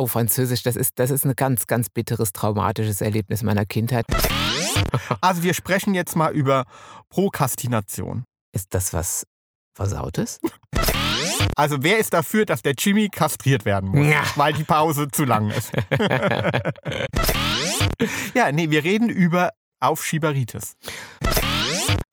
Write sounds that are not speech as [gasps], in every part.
oh, Französisch, das ist, das ist ein ganz, ganz bitteres, traumatisches Erlebnis meiner Kindheit. [laughs] Also wir sprechen jetzt mal über Prokrastination. Ist das was Versautes? [laughs] Also wer ist dafür, dass der Jimmy kastriert werden muss, Ja. weil die Pause zu lang ist? [laughs] ja, nee, wir reden über Aufschieberitis.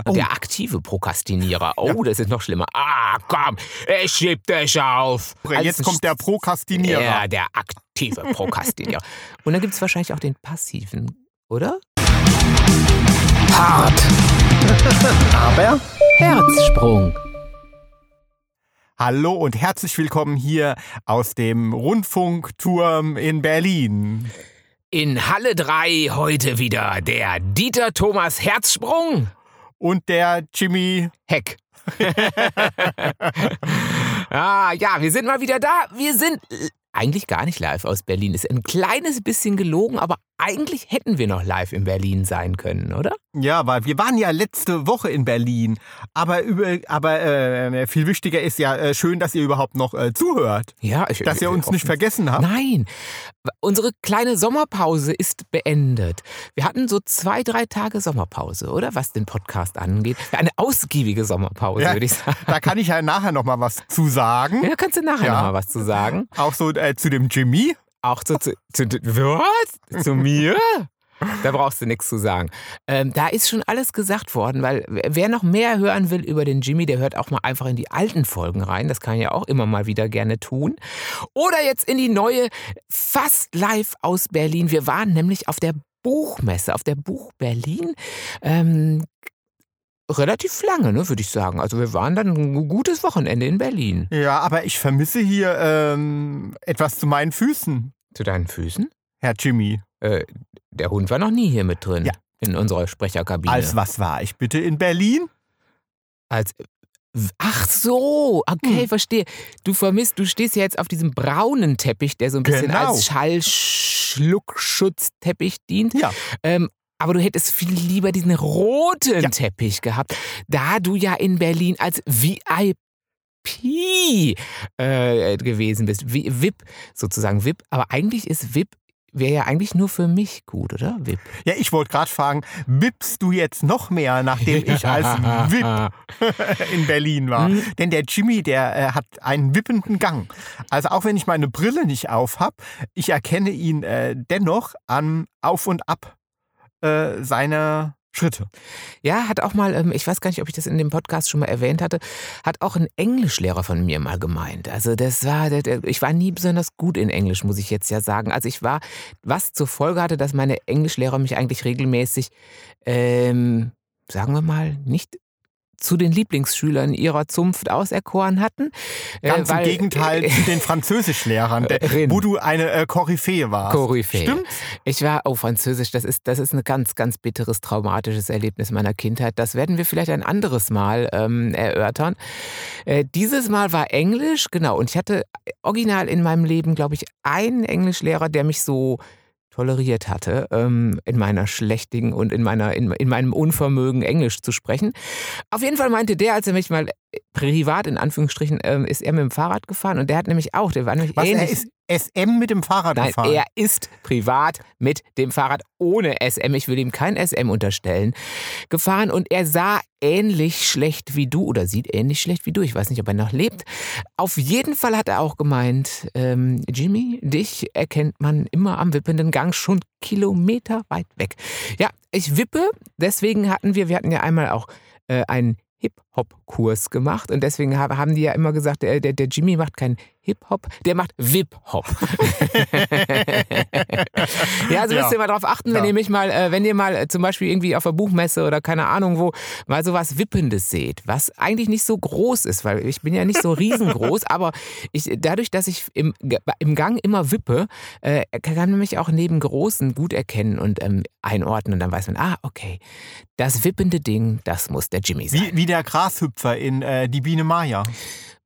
Der aktive Prokrastinierer. Oh, das ist noch schlimmer. Ah, komm, ich schieb dich auf. Jetzt kommt der Prokrastinierer. Ja, der aktive Prokrastinierer. Und dann gibt es wahrscheinlich auch den passiven, oder? Hart. Aber Herzsprung. hallo und herzlich willkommen hier aus dem Rundfunkturm in Berlin. In Halle 3 heute wieder der Dieter Thomas Herzsprung. Und der Jimmy, Heck. [laughs] ah, ja, wir sind mal wieder da. Wir sind eigentlich gar nicht live aus Berlin. Ist ein kleines bisschen gelogen, aber eigentlich hätten wir noch live in Berlin sein können, oder? ja, weil wir waren ja letzte Woche in Berlin. Aber, über, aber äh, viel wichtiger ist ja äh, schön, dass ihr überhaupt noch äh, zuhört. Ja, ich, Dass ihr uns nicht vergessen habt. Nein, unsere kleine Sommerpause ist beendet. Wir hatten so zwei, drei Tage Sommerpause, oder? Was den Podcast angeht. Eine ausgiebige Sommerpause, Ja. würde ich sagen. Da kann ich ja nachher noch mal was zu sagen. Ja, kannst du nachher Ja. noch mal was zu sagen? Auch so äh, zu dem Jimmy. Auch zu, zu, zu was? Zu mir? Da brauchst du nichts zu sagen. Ähm, da ist schon alles gesagt worden, weil wer noch mehr hören will über den Jimmy, der hört auch mal einfach in die alten Folgen rein. Das kann ich ja auch immer mal wieder gerne tun. Oder jetzt in die neue, fast live aus Berlin. Wir waren nämlich auf der Buchmesse, auf der Buch Berlin. Ähm, relativ lange, ne, würde ich sagen. Also wir waren dann ein gutes Wochenende in Berlin. Ja, aber ich vermisse hier ähm, etwas zu meinen Füßen, Zu deinen Füßen? Herr Jimmy. Äh, der Hund war noch nie hier mit drin. Ja. In unserer Sprecherkabine. Als was war ich bitte in Berlin? Als. Ach so, okay, Hm. verstehe. Du vermisst, du stehst ja jetzt auf diesem braunen Teppich, der so ein bisschen Genau. als Schallschluckschutzteppich dient. Ja. Ähm, aber du hättest viel lieber diesen roten Ja. Teppich gehabt, da du ja in Berlin als VIP äh, gewesen bist. VIP sozusagen, VIP. Aber eigentlich ist VIP, wäre ja eigentlich nur für mich gut, oder? VIP. Ja, ich wollte gerade fragen, wippst du jetzt noch mehr, nachdem ich als VIP [laughs] in Berlin war? Hm. Denn der Jimmy, der äh, hat einen wippenden Gang. Also auch wenn ich meine Brille nicht auf habe, ich erkenne ihn äh, dennoch an Auf und Ab äh, seiner Schritte. Ja, hat auch mal, ähm, ich weiß gar nicht, ob ich das in dem Podcast schon mal erwähnt hatte, hat auch ein Englischlehrer von mir mal gemeint. Also das war, ich war nie besonders gut in Englisch, muss ich jetzt ja sagen. Also ich war, was zur Folge hatte, dass meine Englischlehrer mich eigentlich regelmäßig, ähm, sagen wir mal, nicht zu den Lieblingsschülern ihrer Zunft auserkoren hatten. Äh, Ganz weil- im Gegenteil zu den Französischlehrern, [laughs] der, wo du eine äh, Koryphäe warst. Koryphäe. Stimmt? Ich war, oh, Französisch, das ist, das ist ein ganz, ganz bitteres, traumatisches Erlebnis meiner Kindheit. Das werden wir vielleicht ein anderes Mal ähm, erörtern. Äh, dieses Mal war Englisch, genau. Und ich hatte original in meinem Leben, glaube ich, einen Englischlehrer, der mich so toleriert hatte, ähm, in meiner schlechtigen und in, meiner, in, in meinem Unvermögen, Englisch zu sprechen. Auf jeden Fall meinte der, als er mich mal privat, in Anführungsstrichen, ähm, ist er mit dem Fahrrad gefahren und der hat nämlich auch, der war nämlich Was, er ähnlich. ist SM mit dem Fahrrad Nein, gefahren? er ist privat mit dem Fahrrad ohne SM, ich will ihm kein SM unterstellen, gefahren und er sah ähnlich schlecht wie du oder sieht ähnlich schlecht wie du. Ich weiß nicht, ob er noch lebt. Auf jeden Fall hat er auch gemeint, ähm, Jimmy, dich erkennt man immer am wippenden Gang schon Kilometer weit weg. Ja, ich wippe, deswegen hatten wir, wir hatten ja einmal auch äh, einen Hip-Hop-Kurs gemacht. Und deswegen hab- haben die ja immer gesagt, der, der, der Jimmy macht keinen Hip-Hop, der macht Wip-Hop. [laughs] ja, also müsst ihr mal drauf achten, wenn Ja. ihr mich mal, äh, wenn ihr mal äh, zum Beispiel irgendwie auf der Buchmesse oder keine Ahnung wo mal so was Wippendes seht, was eigentlich nicht so groß ist, weil ich bin ja nicht so riesengroß, [laughs] aber ich, dadurch, dass ich im, im Gang immer wippe, äh, kann man mich auch neben Großen gut erkennen und ähm, einordnen und dann weiß man, ah, okay, das wippende Ding, das muss der Jimmy sein. Wie, wie der Grashüpfer in äh, Die Biene Maya.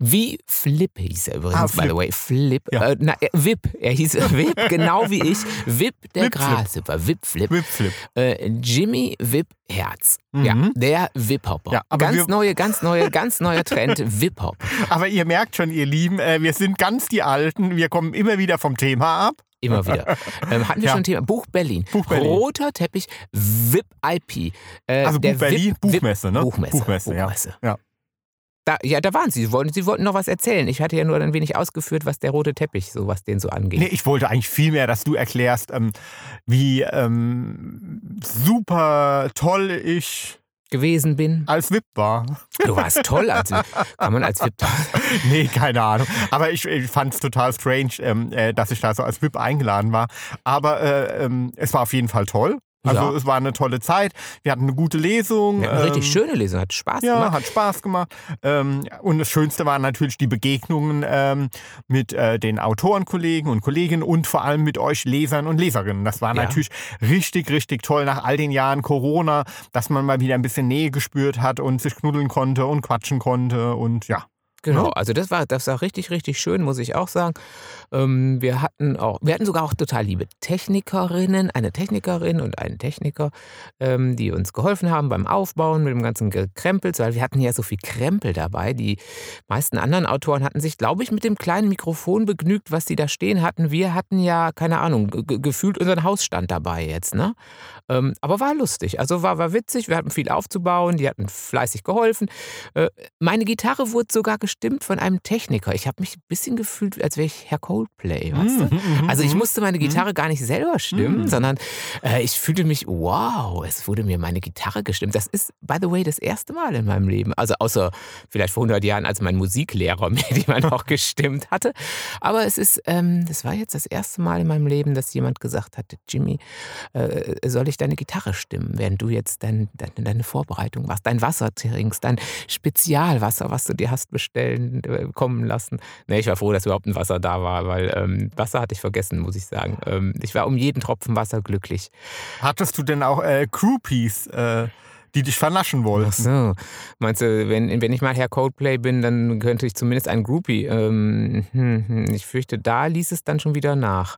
Wie Flip hieß er übrigens, Ah, by Flip. the way. Flip. Ja. Äh, na, äh, Wip. Er hieß [laughs] Wip, genau wie ich. Wip, der Flip. Grashüpfer. Wip Flip. Whipflip. Äh, Jimmy Wip Herz. Mhm. Ja, der Wip-Hopper. Ja, aber ganz neue, ganz neue, ganz neuer Trend, [laughs] Wip-Hop. Aber ihr merkt schon, ihr Lieben, äh, wir sind ganz die Alten. Wir kommen immer wieder vom Thema ab. Immer [laughs] wieder. Ähm, hatten wir Ja. schon ein Thema. Buch Berlin. Buch Berlin. Roter Teppich, VIP IP. Äh, Also Buch Berlin, VIP Buchmesse, ne? Buchmesse. Buchmesse, ja. Buchmesse. Ja. Da, ja, da waren sie. Sie wollten, sie wollten noch was erzählen. Ich hatte ja nur ein wenig ausgeführt, was der rote Teppich, so was den so angeht. Nee, ich wollte eigentlich viel mehr, dass du erklärst, ähm, wie ähm, super toll ich gewesen bin. als VIP war. Du warst toll. Also, kann man als VIP. [laughs] Nee, keine Ahnung. Aber ich, ich fand es total strange, ähm, äh, dass ich da so als VIP eingeladen war. Aber äh, ähm, es war auf jeden Fall toll. Also Ja. es war eine tolle Zeit. Wir hatten eine gute Lesung. Wir hatten eine richtig ähm, schöne Lesung, hat Spaß Ja, gemacht. hat Spaß gemacht. Ähm, und das Schönste waren natürlich die Begegnungen ähm, mit äh, den Autorenkollegen und Kolleginnen und vor allem mit euch Lesern und Leserinnen. Das war Ja. natürlich richtig, richtig toll nach all den Jahren Corona, dass man mal wieder ein bisschen Nähe gespürt hat und sich knuddeln konnte und quatschen konnte und ja. Genau, Ja. also das war, das war richtig, richtig schön, muss ich auch sagen. Ähm, wir hatten auch, wir hatten sogar auch total liebe Technikerinnen, eine Technikerin und einen Techniker, ähm, die uns geholfen haben beim Aufbauen mit dem ganzen Gekrempel, weil wir hatten ja so viel Krempel dabei. Die meisten anderen Autoren hatten sich, glaube ich, mit dem kleinen Mikrofon begnügt, was sie da stehen hatten. Wir hatten ja, keine Ahnung, ge- gefühlt unseren Hausstand dabei jetzt, ne? Ähm, aber war lustig, also war, war witzig, wir hatten viel aufzubauen, die hatten fleißig geholfen. Äh, meine Gitarre wurde sogar gestimmt von einem Techniker. Ich habe mich ein bisschen gefühlt, als wäre ich Herr Coldplay, weißt du? Mhm, Also ich mhm. musste meine Gitarre gar nicht selber stimmen, Mhm. sondern äh, ich fühlte mich, wow, es wurde mir meine Gitarre gestimmt. Das ist, by the way, das erste Mal in meinem Leben. Also außer vielleicht vor 100 Jahren, als mein Musiklehrer [laughs] mir die mal noch gestimmt hatte. Aber es ist, ähm, das war jetzt das erste Mal in meinem Leben, dass jemand gesagt hatte, Jimmy, äh, soll ich deine Gitarre stimmen, während du jetzt dein, deine, deine Vorbereitung machst, dein Wasser trinkst, dein Spezialwasser, was du dir hast bestellen, äh, kommen lassen. Nee, ich war froh, dass überhaupt ein Wasser da war, weil ähm, Wasser hatte ich vergessen, muss ich sagen. Ähm, ich war um jeden Tropfen Wasser glücklich. Hattest du denn auch äh, Groupies, äh, die dich vernaschen wollten? Ach so. Meinst du, wenn, wenn ich mal Herr Coldplay bin, dann könnte ich zumindest ein Groupie. Ähm, hm, hm, ich fürchte, da ließ es dann schon wieder nach.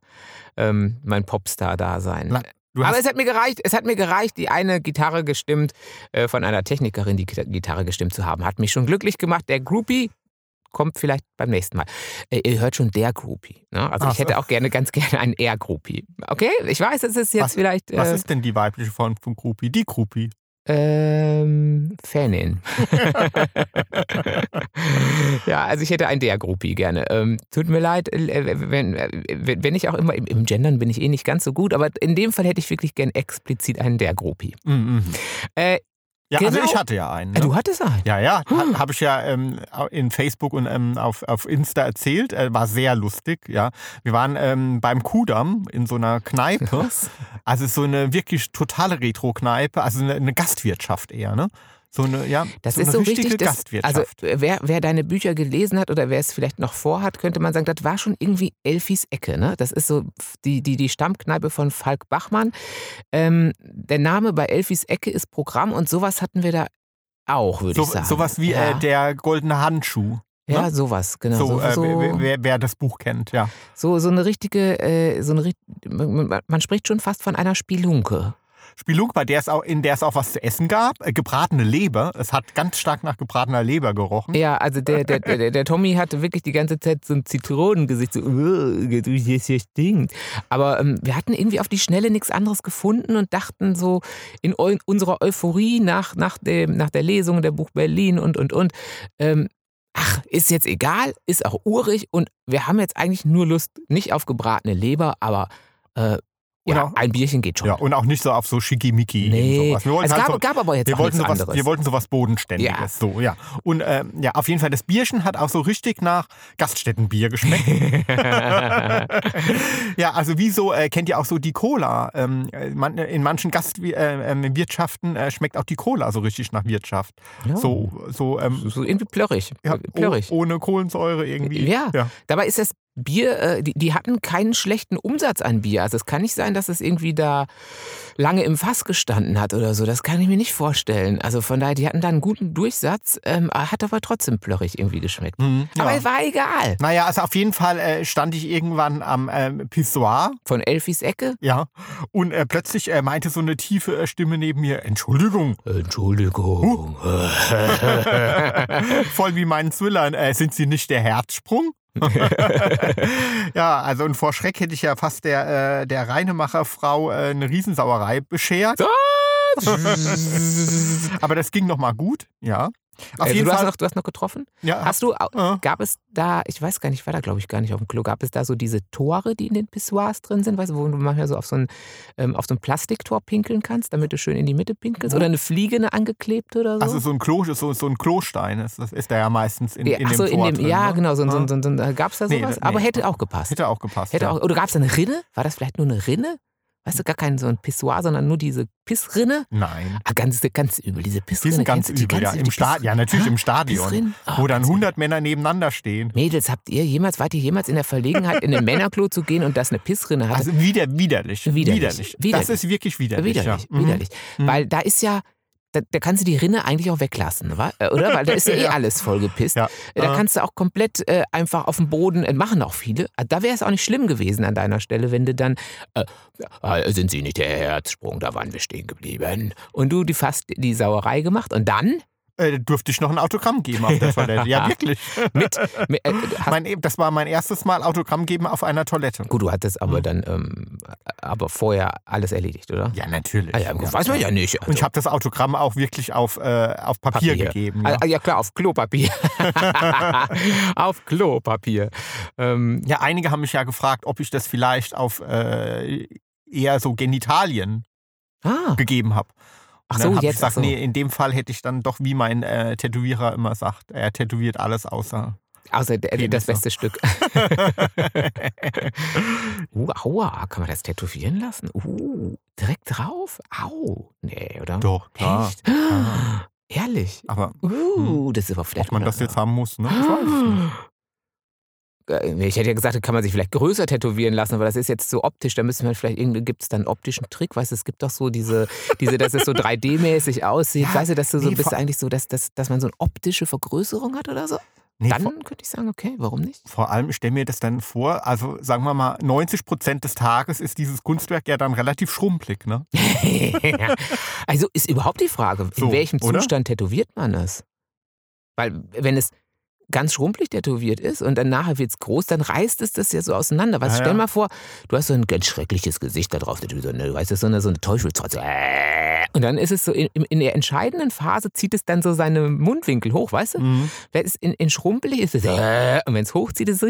Ähm, mein Popstar-Dasein. Aber es hat mir gereicht, es hat mir gereicht, die eine Gitarre gestimmt, äh, von einer Technikerin die Gita- Gitarre gestimmt zu haben. Hat mich schon glücklich gemacht. Der Groupie kommt vielleicht beim nächsten Mal. Äh, ihr hört schon der Groupie. Ne? Also Ach ich hätte auch gerne, ganz gerne einen Air-Groupie. Okay, ich weiß, es ist jetzt Was- vielleicht was äh, ist denn die weibliche Form von Groupie? Die Groupie. Ähm, Fanin. [laughs] ja, also ich hätte einen der Groupie gerne. Ähm, tut mir leid, äh, wenn, äh, wenn ich auch immer im, Gendern bin ich eh nicht ganz so gut, aber in dem Fall hätte ich wirklich gern explizit einen der. Mhm, mhm. Äh, Ja, also Genau. ich hatte ja einen. äh, Ne? du hattest einen. Ja, ja, Hm. habe ich ja ähm, in Facebook und ähm, auf, auf Insta erzählt. Äh, war sehr lustig, ja. Wir waren ähm, beim Kudamm in so einer Kneipe. Also so eine wirklich totale Retro-Kneipe, also eine, eine Gastwirtschaft eher, ne? So eine, ja, Das so ist so richtig. Das, Gastwirtschaft. also wer, wer deine Bücher gelesen hat oder wer es vielleicht noch vorhat, könnte man sagen, das war schon irgendwie Elfis Ecke. Ne? Das ist so die, die, die Stammkneipe von Falk Bachmann. Ähm, der Name bei Elfis Ecke ist Programm und sowas hatten wir da auch, würde so, ich sagen. sowas wie ja. äh, der goldene Handschuh. Ja, ne? sowas, genau. so, So, äh, so, wer, wer, das Buch kennt, ja. so, so eine richtige, äh, so eine, man- man spricht schon fast von einer Spielunke. Spelunk, bei der es auch, in der es auch was zu essen gab, äh, gebratene Leber. Es hat ganz stark nach gebratener Leber gerochen. Ja, also der, der, der, der Tommy hatte wirklich die ganze Zeit so ein Zitronengesicht, so, "Ugh, das hier stinkt. Aber ähm, wir hatten irgendwie auf die Schnelle nichts anderes gefunden und dachten so in unserer Euphorie nach, nach, dem, nach der Lesung der Buch Berlin und, und, und, ähm, ach, ist jetzt egal, ist auch urig und wir haben jetzt eigentlich nur Lust, nicht auf gebratene Leber, aber äh, Und ja, ein Bierchen geht schon. Ja, und auch nicht so auf so Schickimicki. nee, sowas. Wir wollten es halt gab, so, gab aber jetzt wir wollten, sowas, anderes. wir wollten sowas Bodenständiges. Ja. So, ja. Und ähm, ja, auf jeden Fall, das Bierchen hat auch so richtig nach Gaststättenbier geschmeckt. [laughs] ja, also wieso äh, kennt ihr auch so die Cola? Ähm, äh, man, in manchen Gastwirtschaften äh, schmeckt auch die Cola so richtig nach Wirtschaft. Ja. So, so, ähm, so irgendwie plörrig. ja, plörrig. oh- ohne Kohlensäure irgendwie. Ja. ja. Dabei ist das Bier, äh, die, die hatten keinen schlechten Umsatz an Bier. Also es kann nicht sein, dass es irgendwie da lange im Fass gestanden hat oder so. Das kann ich mir nicht vorstellen. Also von daher, die hatten da einen guten Durchsatz, ähm, hat aber trotzdem plörrig irgendwie geschmeckt. Mhm, ja. Aber es war egal. Naja, also auf jeden Fall äh, stand ich irgendwann am ähm, Pissoir. Von Elfis Ecke? Ja. Und äh, plötzlich äh, meinte so eine tiefe äh, Stimme neben mir, Entschuldigung. Entschuldigung. [laughs] Voll wie meinen Zwillern. Äh, sind Sie nicht der Herzsprung? [laughs] ja, also und vor Schreck hätte ich ja fast der, äh, der Reinemacherfrau äh, eine Riesensauerei beschert. [laughs] Aber das ging noch mal gut, ja. Auf also jeden du, Fall. Hast noch, du hast noch getroffen? ja, Hast du, Ja. gab es da, ich weiß gar nicht, ich war da glaube ich gar nicht auf dem Klo, gab es da so diese Tore, die in den Pissoirs drin sind, weißt du, wo du manchmal so auf so ein, ähm, auf so ein Plastiktor pinkeln kannst, damit du schön in die Mitte pinkelst? Wo? Oder eine Fliege, eine angeklebte oder so? also so ein Klo, so, so ein Klostein, ist, das ist der ja meistens in, ja, in dem so, Tor in dem, drin, ja, ne? genau, so, so, Ja. so, ein- so, gab es da sowas? nee, Aber hätte nee. auch gepasst. Hätte auch gepasst. Hätte ja. auch, oder gab es da eine Rinne? War das vielleicht nur eine Rinne? Weißt du, gar kein so ein Pissoir, sondern nur diese Pissrinne? Nein. Ah, ganz, ganz übel, diese Die Pissrinne. sind ganz die übel, ja. ganz Im Stadion, die ja, natürlich im Stadion. Ah, Wo dann ganz übel. 100 Männer nebeneinander stehen. Mädels, habt ihr jemals, wart ihr jemals in der Verlegenheit, in ein Männerklo zu gehen und das eine Pissrinne hatte? Also wider, widerlich. Widerlich. Das ist wirklich widerlich. widerlich, ja. Mhm. widerlich. Mhm. Weil da ist ja, da, da kannst du die Rinne eigentlich auch weglassen? Äh, oder? Weil da ist ja eh [laughs] Ja. alles vollgepisst. Ja. Da kannst du auch komplett äh, einfach auf dem Boden, äh, machen auch viele. Ah, Da wäre es auch nicht schlimm gewesen an deiner Stelle, wenn du dann, äh, äh, sind Sie nicht der Herzsprung, da waren wir stehen geblieben. Und du die fast die Sauerei gemacht und dann Äh, durfte ich noch ein Autogramm geben auf der [laughs] Toilette. Ja, wirklich. [laughs] mit, mit äh, Mein, das war mein erstes Mal Autogramm geben auf einer Toilette. gut, du hattest aber Mhm. dann, ähm, aber vorher alles erledigt, oder? Ja, natürlich. Ah, ja, gut, weiß man ja nicht. Und ich habe das Autogramm auch wirklich auf, äh, auf Papier, gegeben. Ja. Ah, ja klar, auf Klopapier. [laughs] auf Klopapier. Ähm, ja, einige haben mich ja gefragt, ob ich das vielleicht auf äh, eher so Genitalien ah, gegeben habe. Ach dann so, habe ich jetzt. gesagt, so. nee, in dem Fall hätte ich dann doch, wie mein äh, Tätowierer immer sagt, er tätowiert alles außer. Außer der, das Penisse. beste Stück. [laughs] uh, aua, kann man das tätowieren lassen? Uh, direkt drauf? Au. Nee, oder? Doch, klar. Echt? klar. Ehrlich? Aber Uh, das ist aber vielleicht. ob man das jetzt haben muss, ne? Ich weiß nicht. Äh, Ich hätte ja gesagt, kann man sich vielleicht größer tätowieren lassen, aber das ist jetzt so optisch. Da müssen wir vielleicht irgendwie, gibt es dann einen optischen Trick? Weißt du, es gibt doch so diese, diese dass es so 3D-mäßig aussieht. Ja, weißt du, dass du so nee, bist vor- eigentlich so, dass, dass, dass man so eine optische Vergrößerung hat oder so? Nee, Dann könnte ich sagen, okay, warum nicht? vor allem, ich stelle mir das dann vor, also sagen wir mal, 90 Prozent des Tages ist dieses Kunstwerk ja dann relativ schrumpelig, ne? [laughs] also ist überhaupt die Frage, in So, welchem oder? Zustand tätowiert man es? Weil wenn es ganz schrumpelig tätowiert ist und dann nachher wird es groß, dann reißt es das ja so auseinander. Was, Ja, stell ja. mal vor, du hast so ein ganz schreckliches Gesicht da drauf, so eine, du weißt, das so eine, so eine Teufelstrotze. Und dann ist es so, in, in der entscheidenden Phase zieht es dann so seine Mundwinkel hoch, weißt du? Mhm. Wenn es in, in schrumpelig ist, ist es äh, und wenn es hochzieht, ist es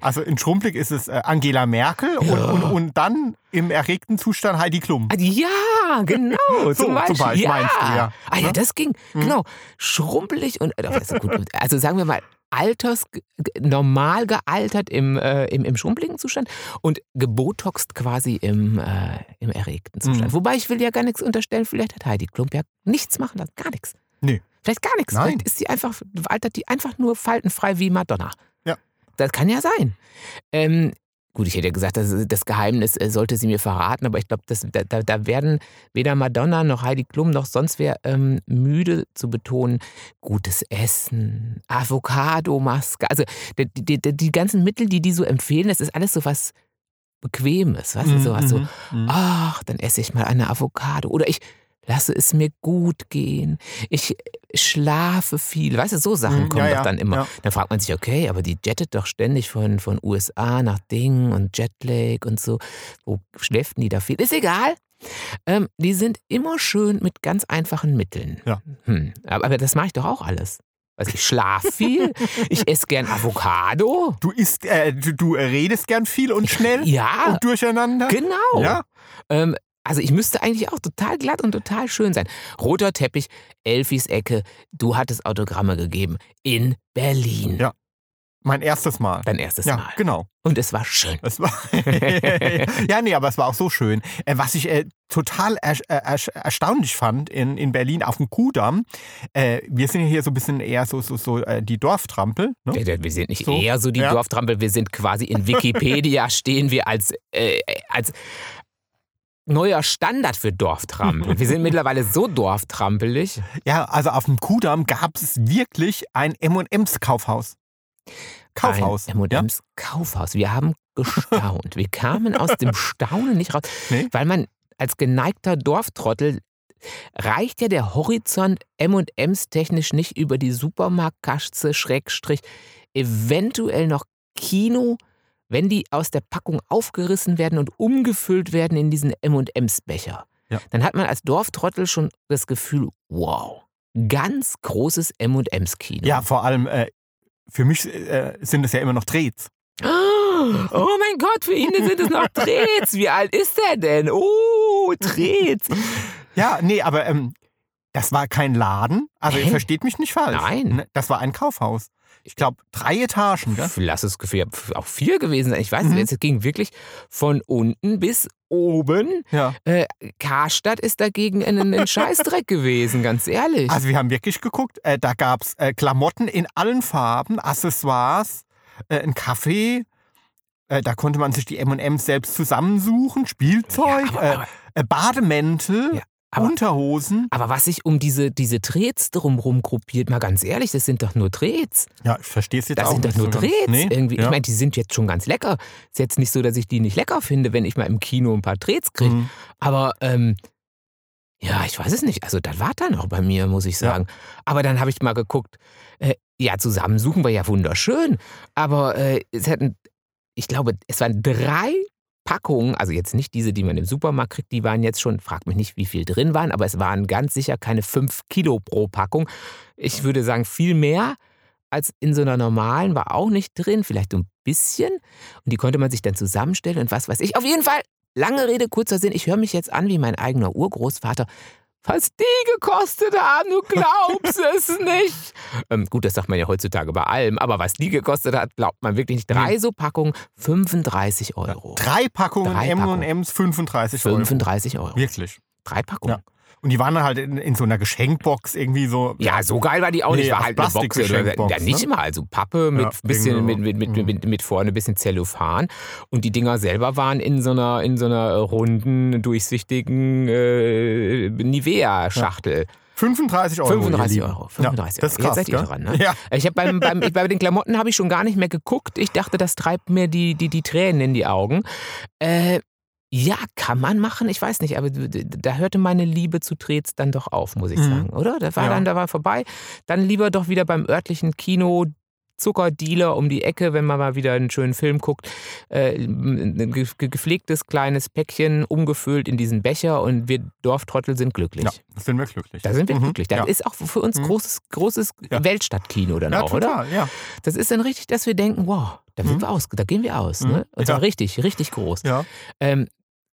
Also in schrumpelig ist es äh, Angela Merkel und, und, und dann im erregten Zustand Heidi Klum. Ah, Ja, genau. [laughs] So, zum Beispiel. zum Beispiel ja. meinst du, ja. Ah ja, Ne? das ging. Mhm. Genau. Schrumpelig und äh, also, gut, also sagen wir mal, alters normal gealtert im, äh, im, im schrumpeligen Zustand und gebotoxt quasi im, äh, im erregten Zustand. Mhm. Wobei ich will ja gar nichts unterstellen, vielleicht hat Heidi Klump ja nichts machen lassen. Gar nichts. Nee. Vielleicht gar nichts. Nein. Vielleicht ist sie einfach, altert die einfach nur faltenfrei wie Madonna. Das kann ja sein. Ähm, gut, ich hätte ja gesagt, das, das Geheimnis äh, sollte sie mir verraten, aber ich glaube, da, da, werden weder Madonna noch Heidi Klum noch sonst wer ähm, müde zu betonen, gutes Essen, Avocado-Maske, also die, die, die, ganzen Mittel, die die so empfehlen, das ist alles so was Bequemes, weißt du, sowas so, Mhm, mhm. ach, dann esse ich mal eine Avocado oder ich lasse es mir gut gehen, ich schlafe viel, weißt du, so Sachen Mhm, kommen ja, doch ja, dann immer. ja. Dann fragt man sich, okay, aber die jettet doch ständig von, von USA nach Ding und Jetlag und so. Wo schläft die da viel? Ist egal. Ähm, die sind immer schön mit ganz einfachen Mitteln. Ja. Hm. Aber, aber das mache ich doch auch alles. Also ich schlafe viel, ich esse gern Avocado. Du isst, äh, du, du redest gern viel und schnell Ja, und durcheinander. genau. Ja. Ähm, also ich müsste eigentlich auch total glatt und total schön sein. Roter Teppich, Elfis Ecke, du hattest Autogramme gegeben in Berlin. Ja. Mein erstes Mal. Dein erstes ja, Mal. genau. Und es war schön. Es war [laughs] ja, nee, aber es war auch so schön. Äh, was ich äh, total er, er, erstaunlich fand in, in Berlin auf dem Kudamm, äh, wir sind ja hier so ein bisschen eher so, so, so äh, die Dorftrampel. Ne? Wir, wir sind nicht So, eher so die ja. Dorftrampel, wir sind quasi in Wikipedia [laughs] stehen wir als, äh, als neuer Standard für Dorftrampel. Wir sind [laughs] mittlerweile so dorftrampelig. Ja, also auf dem Kudamm gab es wirklich ein M&M's Kaufhaus. Kaufhaus. Ein M&M's Kaufhaus. Wir haben gestaunt. Wir kamen aus dem Staunen nicht raus, Nee. weil man als geneigter Dorftrottel reicht ja der Horizont M&M's technisch nicht über die Supermarktkasse Schrägstrich eventuell noch Kino, wenn die aus der Packung aufgerissen werden und umgefüllt werden in diesen M&M's Becher. Ja. Dann hat man als Dorftrottel schon das Gefühl, wow, ganz großes M&M's Kino. Ja, vor allem äh, für mich äh, sind es ja immer noch Drehts. Oh mein Gott, für ihn sind es noch Trets. Wie alt ist er denn? Oh, Trets. [laughs] Ja, nee, aber ähm, das war kein Laden. Also ihr Hä? versteht mich nicht falsch. Nein. Ne, Das war ein Kaufhaus. Ich glaube, drei Etagen, gell? Lass es auch vier gewesen sein. Ich weiß Mhm. nicht, es ging wirklich von unten bis oben. Ja. Äh, Karstadt ist dagegen ein, ein Scheißdreck [laughs] gewesen, ganz ehrlich. Also wir haben wirklich geguckt, äh, da gab es äh, Klamotten in allen Farben, Accessoires, äh, ein Kaffee. Äh, da konnte man sich die M&M's selbst zusammensuchen, Spielzeug, Ja, aber- äh, aber- Bademäntel, Ja, aber- Unterhosen. Aber was sich um diese, diese Trets drumherum gruppiert, mal ganz ehrlich, das sind doch nur Trets. Ja, ich verstehe es jetzt Das auch sind doch nicht nur so. Trets Nee, irgendwie. ja. Ich meine, die sind jetzt schon ganz lecker. Ist jetzt nicht so, dass ich die nicht lecker finde, wenn ich mal im Kino ein paar Trets kriege. Mhm. Aber ähm, ja, ich weiß es nicht. Also das war dann auch bei mir, muss ich Ja. sagen. Aber dann habe ich mal geguckt, äh, ja, zusammensuchen war ja wunderschön. Aber äh, es hätten, ich glaube, es waren drei Packungen, also jetzt nicht diese, die man im Supermarkt kriegt, die waren jetzt schon, frag mich nicht, wie viel drin waren, aber es waren ganz sicher keine fünf Kilo pro Packung. Ich würde sagen, viel mehr als in so einer normalen war auch nicht drin, vielleicht so ein bisschen. Und die konnte man sich dann zusammenstellen und was weiß ich. Auf jeden Fall, lange Rede, kurzer Sinn, ich höre mich jetzt an wie mein eigener Urgroßvater. Was die gekostet haben, du glaubst es nicht. [laughs] Ähm, gut, das sagt man ja heutzutage bei allem, aber was die gekostet hat, glaubt man wirklich nicht. Drei so Packungen, 35 Euro. Drei Packungen Drei Packungen. M&M's, 35 Euro. 35 Euro. Wirklich. Drei Packungen. Ja. Und die waren dann halt in, in so einer Geschenkbox irgendwie so. Ja, so geil war die auch Nee, nicht. War halt eine Box. Oder, ja, nicht ne? mal. Also Pappe mit Ja, bisschen mit, mit, mit, Mhm. mit, mit vorne ein bisschen Zellophan. Und die Dinger selber waren in so einer, in so einer runden, durchsichtigen äh, Nivea-Schachtel. 35 Euro. 35 ihr Lieben. Euro. 35 ja, das ist Euro. krass, Jetzt seid ihr dran, ne? Ja. Ich habe beim, beim, ich, bei den Klamotten habe ich schon gar nicht mehr geguckt. Ich dachte, das treibt mir die, die, die Tränen in die Augen. Äh, ja, kann man machen, ich weiß nicht, aber da hörte meine Liebe zu Trets dann doch auf, muss ich Mhm. sagen, oder? Da war Ja. dann, da war vorbei. Dann lieber doch wieder beim örtlichen Kino Zuckerdealer um die Ecke, wenn man mal wieder einen schönen Film guckt. Äh, ein ge- ge- gepflegtes kleines Päckchen, umgefüllt in diesen Becher und wir Dorftrottel sind glücklich. ja, sind wir glücklich. Da sind wir Mhm, glücklich. Das ja. ist auch für uns Mhm. großes, großes Ja. Weltstadtkino dann ja, auch, oder? total, ja. Das ist dann richtig, dass wir denken, wow, da sind Mhm. wir aus, da gehen wir aus. Mhm. Ne? Und zwar richtig, richtig groß. ja. Ähm,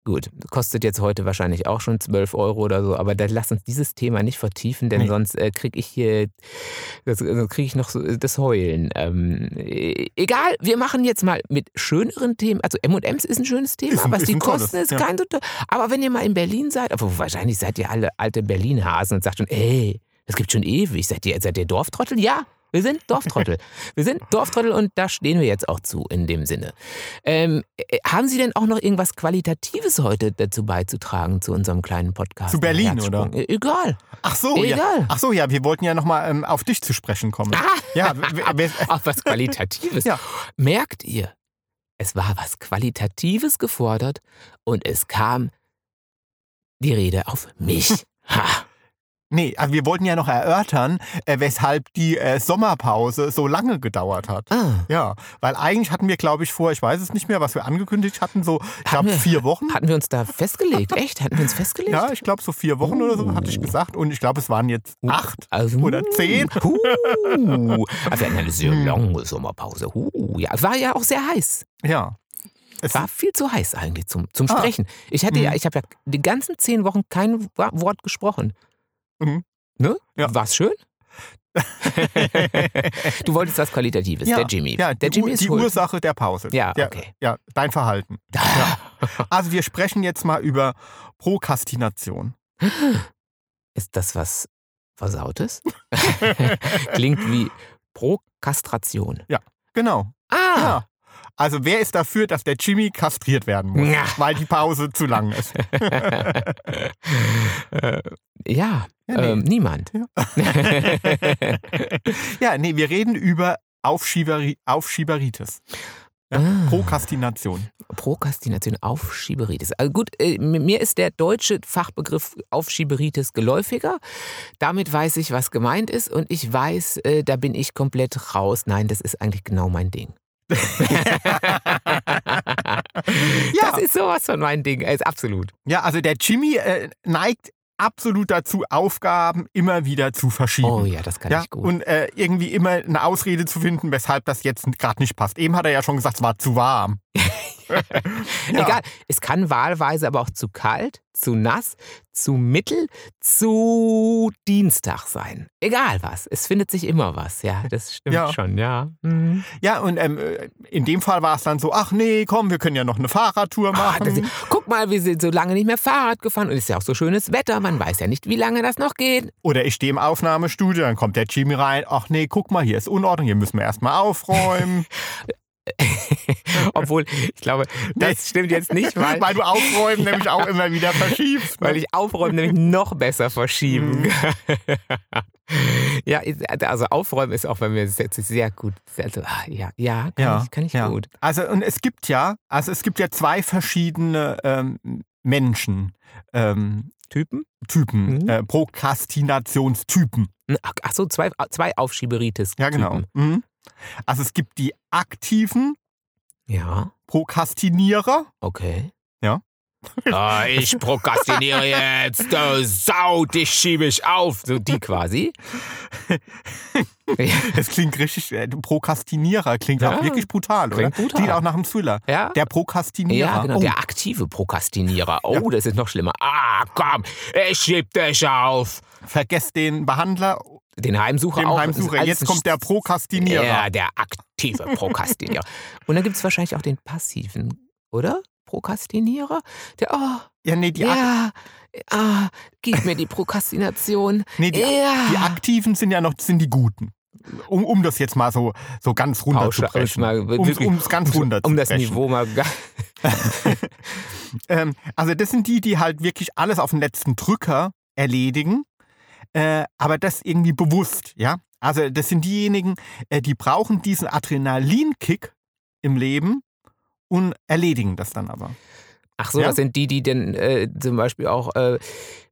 gut, kostet jetzt heute wahrscheinlich auch schon 12 Euro oder so, aber dann lass uns dieses Thema nicht vertiefen, denn Nee. sonst äh, kriege ich hier, das, sonst kriege ich noch so, das Heulen. Ähm, äh, egal, wir machen jetzt mal mit schöneren Themen. Also M&M's ist ein schönes Thema, Ist ein- was ist die tolles, kosten, ist ja. kein total. Aber wenn ihr mal in Berlin seid, aber wahrscheinlich seid ihr alle alte Berlin-Hasen und sagt schon, ey, das gibt schon ewig. Seid ihr, seid ihr Dorftrottel? Ja, wir sind Dorftrottel. [laughs] wir sind Dorftrottel und da stehen wir jetzt auch zu in dem Sinne. Ähm, äh, haben Sie denn auch noch irgendwas Qualitatives heute dazu beizutragen zu unserem kleinen Podcast? Zu Berlin, oder? Äh, Egal. Ach so, ja. Egal. Ach so, ja, wir wollten ja nochmal ähm, auf dich zu sprechen kommen. Ah, Ja, [laughs] auch was Qualitatives. Ja. Merkt ihr, es war was Qualitatives gefordert und es kam die Rede auf mich. [laughs] Ha. Nee, also wir wollten ja noch erörtern, äh, weshalb die äh, Sommerpause so lange gedauert hat. Ah. Ja, weil eigentlich hatten wir, glaube ich, vor, ich weiß es nicht mehr, was wir angekündigt hatten, so, ich glaube, vier Wochen. Hatten wir uns da festgelegt? [laughs] Echt? Hatten wir uns festgelegt? Ja, ich glaube, so vier Wochen oder so hatte ich gesagt. Und ich glaube, es waren jetzt acht. Also, Oder zehn. Huh. [laughs] Also wir hatten eine sehr lange Sommerpause. Huh. Ja, war ja auch sehr heiß. Ja. Es, War viel zu heiß eigentlich zum, zum Ah. Sprechen. Ich hatte ja, Mhm. ich habe ja die ganzen zehn Wochen kein Wort gesprochen. Mhm. Ne? Ja. War's schön? [laughs] du wolltest was Qualitatives, Ja, der Jimmy. Ja, der die, Jimmy Ur- ist die schuld. Ursache der Pause. Ja, der, okay. Ja, dein Verhalten. [laughs] Ja. Also wir sprechen jetzt mal über Prokrastination. Ist das was Versautes? [laughs] Klingt wie Prokastration. Genau. Ah! Ja. Also wer ist dafür, dass der Jimmy kastriert werden muss, Ja. weil die Pause zu lang ist? [laughs] Ja, Ja, nee. ähm, niemand. [laughs] ja, nee, wir reden über Aufschieberi Aufschieberitis. Ja, Ah. Prokrastination. Prokrastination, Aufschieberitis. Also gut, äh, mir ist der deutsche Fachbegriff Aufschieberitis geläufiger. Damit weiß ich, was gemeint ist und ich weiß, äh, da bin ich komplett raus. Nein, das ist eigentlich genau mein Ding. [laughs] Das ist sowas von mein Ding, ist absolut. Ja, also der Jimmy äh, neigt absolut dazu, Aufgaben immer wieder zu verschieben. Oh ja, das kann ja, ich gut. und äh, irgendwie immer eine Ausrede zu finden, weshalb das jetzt gerade nicht passt. Eben hat er ja schon gesagt, es war zu warm. [laughs] [laughs] ja. Egal, es kann wahlweise aber auch zu kalt, zu nass, zu mittel, zu Dienstag sein. Egal was, es findet sich immer was. Ja, das stimmt Ja. schon, ja. Mhm. Ja, und ähm, äh, in dem Fall war es dann so, ach nee, komm, wir können ja noch eine Fahrradtour Ah, machen. das, guck mal, wir sind so lange nicht mehr Fahrrad gefahren und es ist ja auch so schönes Wetter. Man weiß ja nicht, wie lange das noch geht. Oder ich stehe im Aufnahmestudio, dann kommt der Jimmy rein, ach nee, guck mal, hier ist Unordnung, hier müssen wir erstmal aufräumen. [laughs] [laughs] Obwohl, ich glaube, das stimmt jetzt nicht, weil, Weil du aufräumen nämlich auch immer wieder verschiebst. ne? weil ich Aufräumen nämlich noch besser verschieben Mhm. kann. [laughs] ja, also Aufräumen ist auch bei mir sehr, sehr gut. Also, ah, ja, ja, kann Ja, ich, kann ich ja. gut. Also und es gibt ja, also es gibt ja zwei verschiedene ähm, Menschen. Ähm, Typen? Typen, Mhm. äh, Prokrastinationstypen. Ach, ach so, zwei, zwei Aufschieberitis. Ja, genau. Mhm. Also es gibt die aktiven Ja, Prokrastinierer. okay. Ja. Ah, ich prokrastiniere jetzt, du Sau, dich schiebe ich auf. So die quasi. [laughs] Das klingt richtig, äh, Prokrastinierer klingt Ja, auch wirklich brutal, klingt oder? brutal. Klingt auch nach einem Thriller. Ja, Der Prokrastinierer. ja genau, oh, der aktive Prokrastinierer. [laughs] Oh, das ist noch schlimmer. Ah, komm, ich schieb dich auf. vergesst den Behandler, Den Heimsucher den auch. Heimsucher. Jetzt kommt der Prokrastinierer. Ja, der aktive Prokrastinierer. Und dann gibt es wahrscheinlich auch den passiven, oder? Prokrastinierer? Der, oh, Ja, nee, die, ja, ah, gib mir die Prokrastination. nee, die, ja. die Aktiven sind ja noch sind die Guten. Um, um das jetzt mal so, so ganz runter zu brechen. Um es ganz runter um das. Niveau mal. [laughs] Ähm, also das sind die, die halt wirklich alles auf den letzten Drücker erledigen, äh, aber das irgendwie bewusst, ja. Also das sind diejenigen, äh, die brauchen diesen Adrenalinkick im Leben und erledigen das dann aber. Ach so, Ja. das sind die, die dann äh, zum Beispiel auch, äh,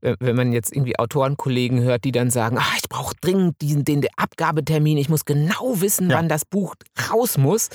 wenn man jetzt irgendwie Autorenkollegen hört, die dann sagen, ah, ich brauche dringend diesen, den, den Abgabetermin, ich muss genau wissen, Ja. wann das Buch raus muss.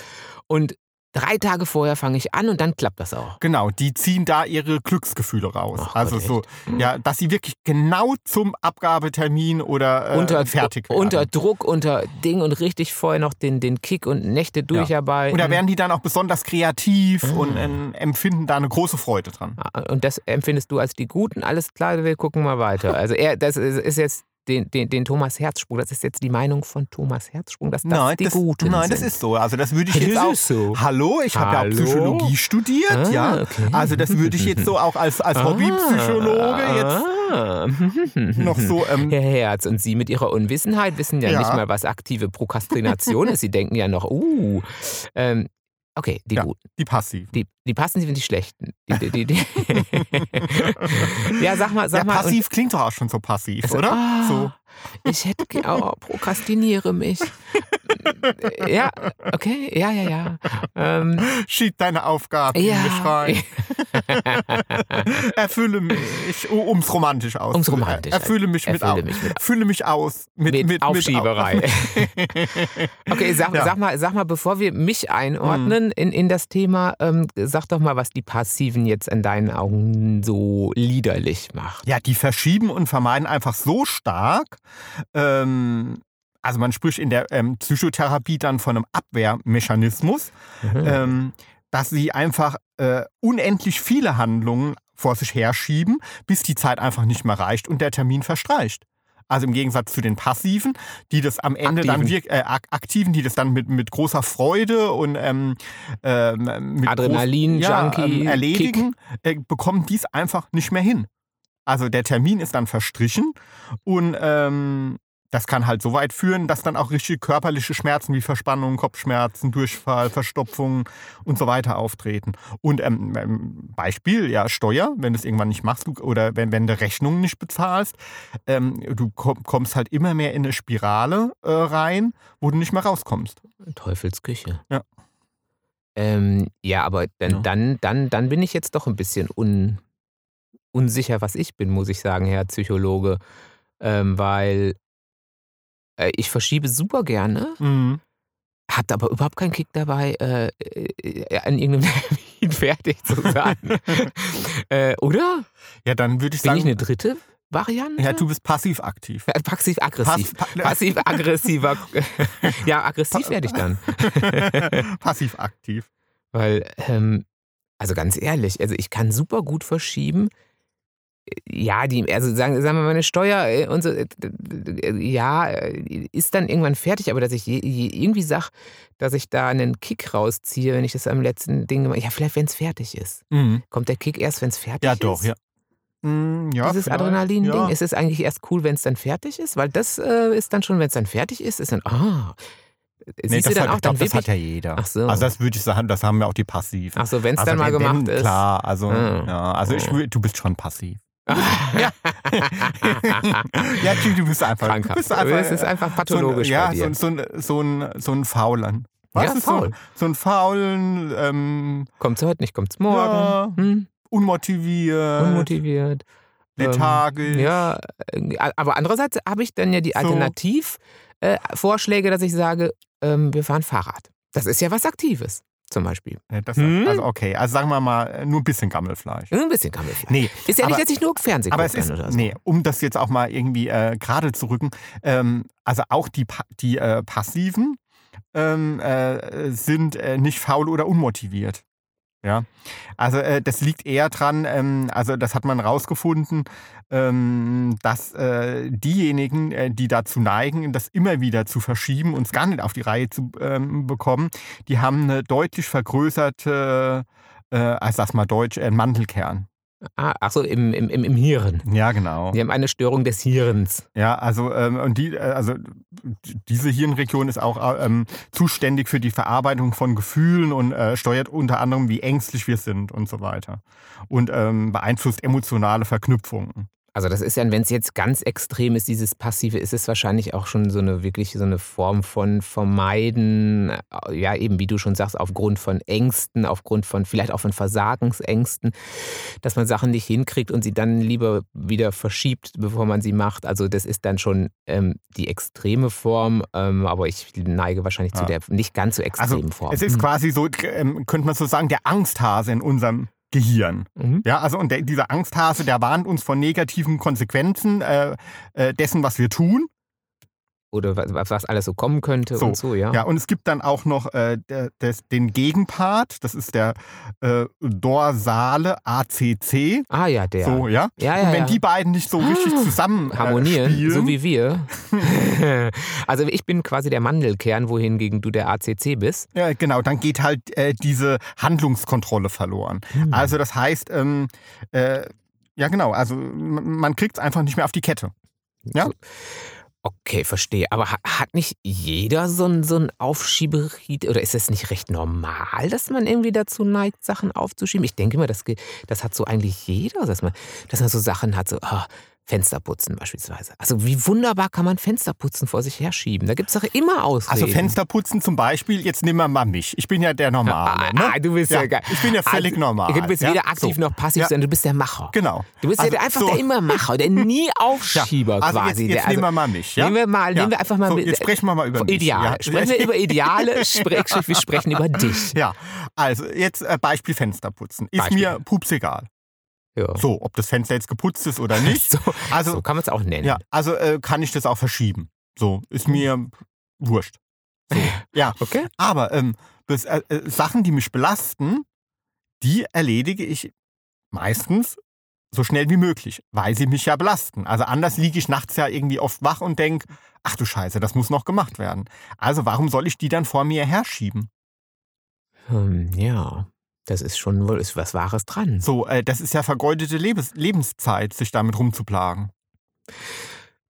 Und drei Tage vorher fange ich an und dann klappt das auch. Genau, die ziehen da ihre Glücksgefühle raus. Ach also Gott, so, ja, dass sie wirklich genau zum Abgabetermin oder äh, unter, fertig werden. unter Druck, unter Ding und richtig vorher noch den, den Kick und Nächte durcharbeiten. und da werden die dann auch besonders kreativ Ah. und äh, empfinden da eine große Freude dran. Ah, Und das empfindest du als die Guten? Alles klar, wir gucken mal weiter. Also er, das ist jetzt den, den, den Thomas Herzsprung, das ist jetzt die Meinung von Thomas Herzsprung, dass das nein, die das, Guten nein sind. das ist so. Also das würde ich Das jetzt auch. so. Hallo, ich habe ja auch? Psychologie studiert, Ah, ja. okay. Also das würde ich jetzt so auch als, als Hobbypsychologe jetzt ah. [laughs] noch so. Ähm, Herr Herz, und Sie mit Ihrer Unwissenheit wissen ja, Ja. nicht mal, was aktive Prokrastination ist. Sie denken ja noch, uh. Ähm, okay, die Ja. Guten. die passiv. Die, die passen, sind die Schlechten. Die, die, die, [laughs] ja, sag mal, sag Ja, mal. passiv klingt doch auch schon so passiv, Also, oder? ah, So. Ich hätte, oh, prokrastiniere mich. ja, okay, ja, ja, ja. Ähm, Schieb deine Aufgaben in ja. mich rein. [laughs] Erfülle mich, um es romantisch aus. Um's romantisch. Erfülle mich mit Erfülle aus. mich mit- Fülle mich aus mit, mit, mit, Aufschieberei. Mit, [laughs] okay, sag, Ja. sag, mal, sag mal, bevor wir mich einordnen in, in das Thema, ähm, sag doch mal, was die Passiven jetzt in deinen Augen so liederlich macht. ja, die verschieben und vermeiden einfach so stark. Ähm, also man spricht in der ähm, Psychotherapie dann von einem Abwehrmechanismus, Mhm. ähm, dass sie einfach äh, unendlich viele Handlungen vor sich herschieben, bis die Zeit einfach nicht mehr reicht und der Termin verstreicht. Also im Gegensatz zu den passiven, die das am Ende dann Aktiven. wirklich, äh, ak- aktiven, die das dann mit, mit großer Freude und ähm, ähm, mit Adrenalin, groß, ja, ähm, erledigen, äh, bekommen dies einfach nicht mehr hin. Also der Termin ist dann verstrichen und ähm, das kann halt so weit führen, dass dann auch richtige körperliche Schmerzen wie Verspannungen, Kopfschmerzen, Durchfall, Verstopfung und so weiter auftreten. Und ähm, ähm, Beispiel, ja, Steuer, wenn du es irgendwann nicht machst oder wenn, wenn du Rechnungen nicht bezahlst, ähm, du komm, kommst halt immer mehr in eine Spirale äh, rein, wo du nicht mehr rauskommst. Teufelsküche. Ja. Ähm, ja, aber dann, Ja. dann, dann, dann bin ich jetzt doch ein bisschen un, unsicher, was ich bin, muss ich sagen, Herr Psychologe. Ähm, weil äh, ich verschiebe super gerne, Mhm. habt aber überhaupt keinen Kick dabei, äh, äh, an irgendeinem [laughs] Termin fertig zu sein. [laughs] äh, oder? Ja, dann würde ich Bin sagen, ich eine dritte Variante? ja, du bist passiv-aktiv. Äh, Passiv-aggressiv. Pass- pa- Passiv-aggressiver. [laughs] ja, aggressiv werde ich dann. Passiv-aktiv. Weil, ähm, also ganz ehrlich, also ich kann super gut verschieben. Ja, die, also sagen, sagen wir mal, eine Steuer äh, und so, äh, äh, ja, ist dann irgendwann fertig, aber dass ich irgendwie sage, dass ich da einen Kick rausziehe, wenn ich das am letzten Ding gemacht ja, vielleicht wenn es fertig ist. Mhm. Kommt der Kick erst, wenn es fertig Ja, ist? doch, ja. Mm, ja Dieses Adrenalin-Ding, ja. ist es eigentlich erst cool, wenn es dann fertig ist? Weil das äh, ist dann schon, wenn es dann fertig ist, ist dann, ah, siehst Nee, das, dann hat, auch ich dann glaub, das hat ja jeder. Ach so. Also das würde ich sagen, das haben ja auch die Passiven. ach so, wenn es also dann mal gemacht wenn, ist. Klar, also, Ah. ja, also ich, Oh. wür- du bist schon passiv. Ja. [laughs] ja, du, du bist einfach. Du Krankhaft. bist einfach es ist einfach pathologisch so ein, ja, bei dir. so, ein- so, ein, so, ein, Faulern. Ja, Weißt du, faul. So, ein faulen, ähm, Kommt's heute nicht, kommt's morgen. Ja. Hm? unmotiviert, Unmotiviert. Ähm, lethargisch. Ja, äh, aber andererseits habe ich dann ja die So. Alternativvorschläge, dass ich sage, ähm, wir fahren Fahrrad. Das ist ja was Aktives, zum Beispiel. Ja, Das, Hm? Also okay, also sagen wir mal, nur ein bisschen Gammelfleisch. Ein bisschen vielleicht. Nee, Ist ja aber- nicht, dass ich nur Fernsehen Aber es ist, oder so. nee, um das jetzt auch mal irgendwie äh, gerade zu rücken, ähm, also auch die, die äh, Passiven ähm, äh, sind äh, nicht faul oder unmotiviert. Ja, also äh, das liegt eher dran, ähm, also das hat man rausgefunden, ähm, dass äh, diejenigen, äh, die dazu neigen, das immer wieder zu verschieben und es gar nicht auf die Reihe zu ähm, bekommen, die haben eine deutlich vergrößerte, äh, also sag mal Deutsch, äh, Mantelkern. Ah, ach so, im, im, im, Hirn. Ja, genau. Die haben eine Störung des Hirns. Ja, also ähm, und die, äh, also diese Hirnregion ist auch äh, ähm, zuständig für die Verarbeitung von Gefühlen und äh, steuert unter anderem, wie ängstlich wir sind und so weiter und ähm, beeinflusst emotionale Verknüpfungen. Also das ist ja, wenn es jetzt ganz extrem ist, dieses Passive, ist es wahrscheinlich auch schon so eine wirklich so eine Form von Vermeiden, ja eben wie du schon sagst, aufgrund von Ängsten, aufgrund von vielleicht auch von Versagensängsten, dass man Sachen nicht hinkriegt und sie dann lieber wieder verschiebt, bevor man sie macht. Also das ist dann schon ähm, die extreme Form, ähm, aber ich neige wahrscheinlich zu Ja. der nicht ganz so Also extremen Form. es ist quasi so, ähm, könnte man so sagen, der Angsthase in unserem Gehirn. Mhm. Ja, also und der, dieser Angsthase, der warnt uns von negativen Konsequenzen äh, äh, dessen, was wir tun. Oder was, was alles so kommen könnte So, und so, ja. Ja, und es gibt dann auch noch äh, der, des, den Gegenpart, das ist der äh, dorsale ACC. Ah ja, der. So, ja. ja, ja, und wenn ja. die beiden nicht so richtig Ah, zusammen äh, harmonieren, spielen, so wie wir. [laughs] also ich bin quasi der Mandelkern, wohingegen du der ACC bist. ja, genau, dann geht halt äh, diese Handlungskontrolle verloren. Hm. Also das heißt, ähm, äh, ja genau, also man kriegt es einfach nicht mehr auf die Kette. Ja. So. Okay, verstehe. Aber ha- hat nicht jeder so ein, so ein Aufschieberiet oder ist es nicht recht normal, dass man irgendwie dazu neigt, Sachen aufzuschieben? Ich denke immer, das, das hat so eigentlich jeder, dass man, dass man so Sachen hat, so ah, Fensterputzen beispielsweise. Also wie wunderbar kann man Fensterputzen vor sich herschieben? Da gibt es doch immer Ausreden. Also Fensterputzen zum Beispiel, jetzt nehmen wir mal mich. Ich bin ja der Normale. Ah, ne? ah, du bist ja, Ja, geil. ich bin ja völlig also, normal, Du bist ja, weder aktiv so. noch passiv, Ja. sondern du bist der Macher. Genau. Du bist Also, ja einfach so. der Immermacher, der nie [laughs] Aufschieber also quasi. Jetzt, jetzt der, also, nehmen wir mal mich. Ja? Nehmen wir mal, ja. nehmen wir einfach mal so, mit- Jetzt sprechen wir mal über mich. Ideale. Ja. Sprechen wir über Ideale, [laughs] sprech, wir sprechen über dich. Ja, also jetzt äh, Beispiel Fensterputzen. Ist Beispiel. mir pups egal. Ja. So, ob das Fenster jetzt geputzt ist oder nicht. [laughs] So, Also, so kann man es auch nennen. ja, also äh, kann ich das auch verschieben. So, ist mir wurscht. So, [laughs] ja. Okay. Aber ähm, das, äh, äh, Sachen, die mich belasten, die erledige ich meistens so schnell wie möglich, weil sie mich ja belasten. Also anders liege ich nachts ja irgendwie oft wach und denke, ach du Scheiße, das muss noch gemacht werden. Also warum soll ich die dann vor mir herschieben? Hm, ja, das ist schon wohl ist was Wahres dran. So, äh, das ist ja vergeudete Lebens Lebenszeit, sich damit rumzuplagen.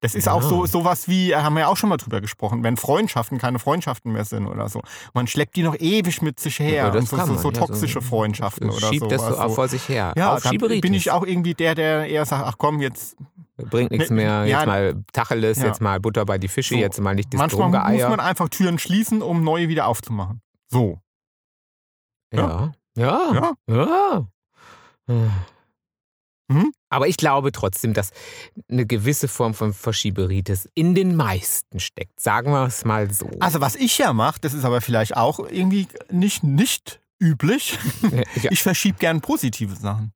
Das ist Ja. auch so sowas wie, äh, haben wir ja auch schon mal drüber gesprochen, wenn Freundschaften keine Freundschaften mehr sind oder so. Man schleppt die noch ewig mit sich her. Ja, das und so, so, so toxische Freundschaften oder Schiebt so. das so auch vor sich her. ja, Auf dann bin ich auch irgendwie der, der eher sagt, ach komm, jetzt. Bringt nichts mehr. ja, Jetzt mal Tacheles, ja. jetzt mal Butter bei die Fische, So. jetzt mal nicht das Manchmal muss man einfach Türen schließen, um neue wieder aufzumachen. So. Ja. Ja. Ja. Ja. Mhm. Aber ich glaube trotzdem, dass eine gewisse Form von Verschieberitis in den meisten steckt. Sagen wir es mal so. Also was ich ja mache, das ist aber vielleicht auch irgendwie nicht, nicht üblich. [laughs] ja, Ich verschiebe gern positive Sachen.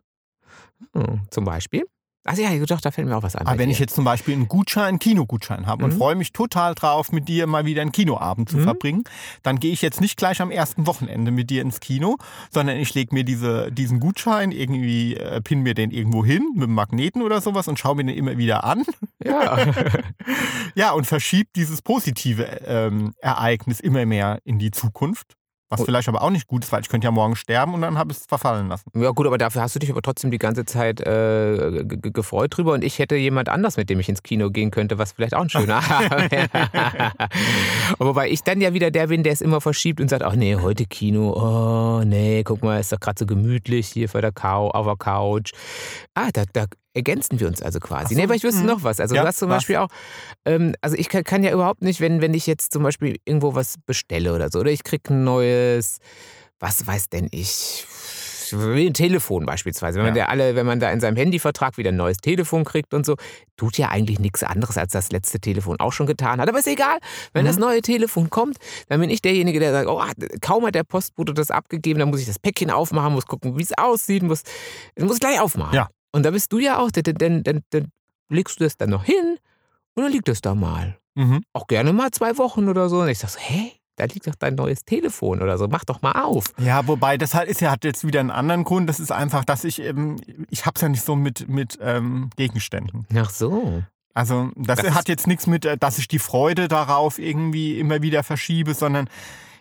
hm, zum Beispiel. Also ja, doch, da fällt mir auch was an. Aber wenn dir. ich jetzt zum Beispiel einen Gutschein, einen Kinogutschein habe und Mhm. freue mich total drauf, mit dir mal wieder einen Kinoabend zu Mhm. verbringen, dann gehe ich jetzt nicht gleich am ersten Wochenende mit dir ins Kino, sondern ich lege mir diese, diesen Gutschein irgendwie, äh, pin mir den irgendwo hin mit einem Magneten oder sowas und schaue mir den immer wieder an. ja. [laughs] Ja, und verschiebt dieses positive ähm, Ereignis immer mehr in die Zukunft. Was Und- vielleicht aber auch nicht gut ist, weil ich könnte ja morgen sterben und dann habe ich es verfallen lassen. ja gut, aber dafür hast du dich aber trotzdem die ganze Zeit äh, gefreut drüber und ich hätte jemand anders, mit dem ich ins Kino gehen könnte, was vielleicht auch ein schöner [laughs] [laughs] Wobei ich dann ja wieder der bin, der es immer verschiebt und sagt, ach nee, heute Kino, oh nee, guck mal, ist doch gerade so gemütlich hier vor der Cou auf der Couch. Ah, da, da ergänzen wir uns also quasi. So, Nee, aber ich wüsste mhm. noch was. Also Ja, du hast zum was? Beispiel auch, ähm, also ich kann, kann ja überhaupt nicht, wenn, wenn ich jetzt zum Beispiel irgendwo was bestelle oder so, oder ich krieg ein neues, was weiß denn ich, wie ein Telefon beispielsweise. Wenn man, Ja. der alle, wenn man da in seinem Handyvertrag wieder ein neues Telefon kriegt und so, tut ja eigentlich nichts anderes, als das letzte Telefon auch schon getan hat. Aber ist egal, wenn Mhm. das neue Telefon kommt, dann bin ich derjenige, der sagt, oh, kaum hat der Postbote das abgegeben, dann muss ich das Päckchen aufmachen, muss gucken, wie es aussieht, muss, muss gleich aufmachen. Ja. Und da bist du ja auch, dann, dann, dann, legst du das dann noch hin und dann liegt das da mal. Mhm. Auch gerne mal zwei Wochen oder so. Und ich sag so, hey, da liegt doch dein neues Telefon oder so, mach doch mal auf. Ja, wobei das halt ist ja hat jetzt wieder einen anderen Grund. Das ist einfach, dass ich eben, ich habe es ja nicht so mit, mit ähm, Gegenständen. Ach so. Also das, Das hat jetzt nichts mit, äh, dass ich die Freude darauf irgendwie immer wieder verschiebe, sondern